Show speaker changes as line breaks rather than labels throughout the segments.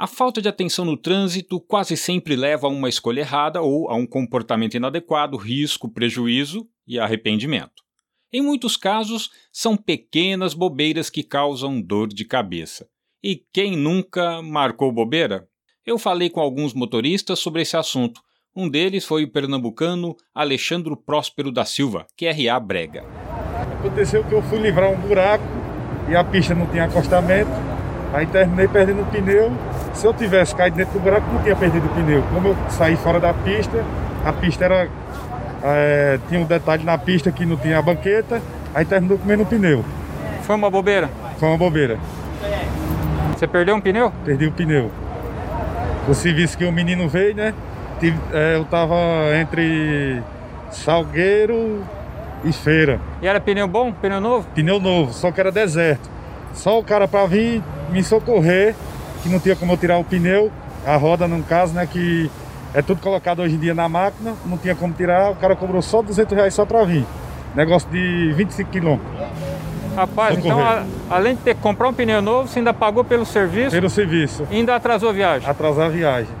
A falta de atenção no trânsito quase sempre leva a uma escolha errada ou a um comportamento inadequado, risco, prejuízo e arrependimento. Em muitos casos, são pequenas bobeiras que causam dor de cabeça. E quem nunca marcou bobeira? Eu falei com alguns motoristas sobre esse assunto. Um deles foi o pernambucano Alexandre Próspero da Silva, QRA Brega.
Aconteceu que eu fui livrar um buraco e a pista não tinha acostamento, aí terminei perdendo o pneu se eu tivesse caído dentro do buraco, não tinha perdido o pneu. Como eu saí fora da pista, a pista era. É, tinha um detalhe na pista que não tinha a banqueta, aí terminou comendo o pneu.
Foi uma bobeira?
Foi uma bobeira.
Você perdeu um pneu?
Perdi o pneu. O serviço que o menino veio, né? É, eu tava entre Salgueiro e Feira.
E era pneu bom? Pneu novo?
Pneu novo, só que era deserto. Só o cara para vir me socorrer que não tinha como eu tirar o pneu, a roda no caso, né, que é tudo colocado hoje em dia na máquina, não tinha como tirar, o cara cobrou só 200 reais só para vir. Negócio de 25 quilômetros.
Rapaz, então a, além de ter que comprar um pneu novo, você ainda pagou pelo serviço?
Pelo serviço.
E ainda atrasou a viagem?
Atrasar a viagem.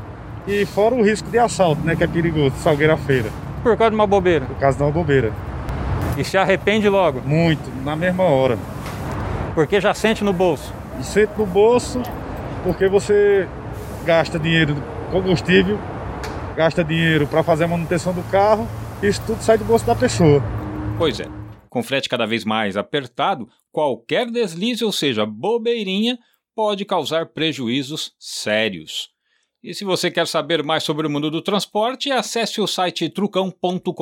E fora o risco de assalto, né, que é perigoso, Salgueira Feira.
Por causa de uma bobeira?
Por causa de uma bobeira.
E se arrepende logo?
Muito, na mesma hora.
Porque já sente no bolso?
E sente no bolso porque você gasta dinheiro combustível, gasta dinheiro para fazer a manutenção do carro, isso tudo sai do bolso da pessoa.
Pois é. Com frete cada vez mais apertado, qualquer deslize, ou seja, bobeirinha, pode causar prejuízos sérios. E se você quer saber mais sobre o mundo do transporte, acesse o site trucão.com.br.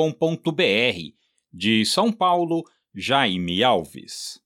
De São Paulo, Jaime Alves.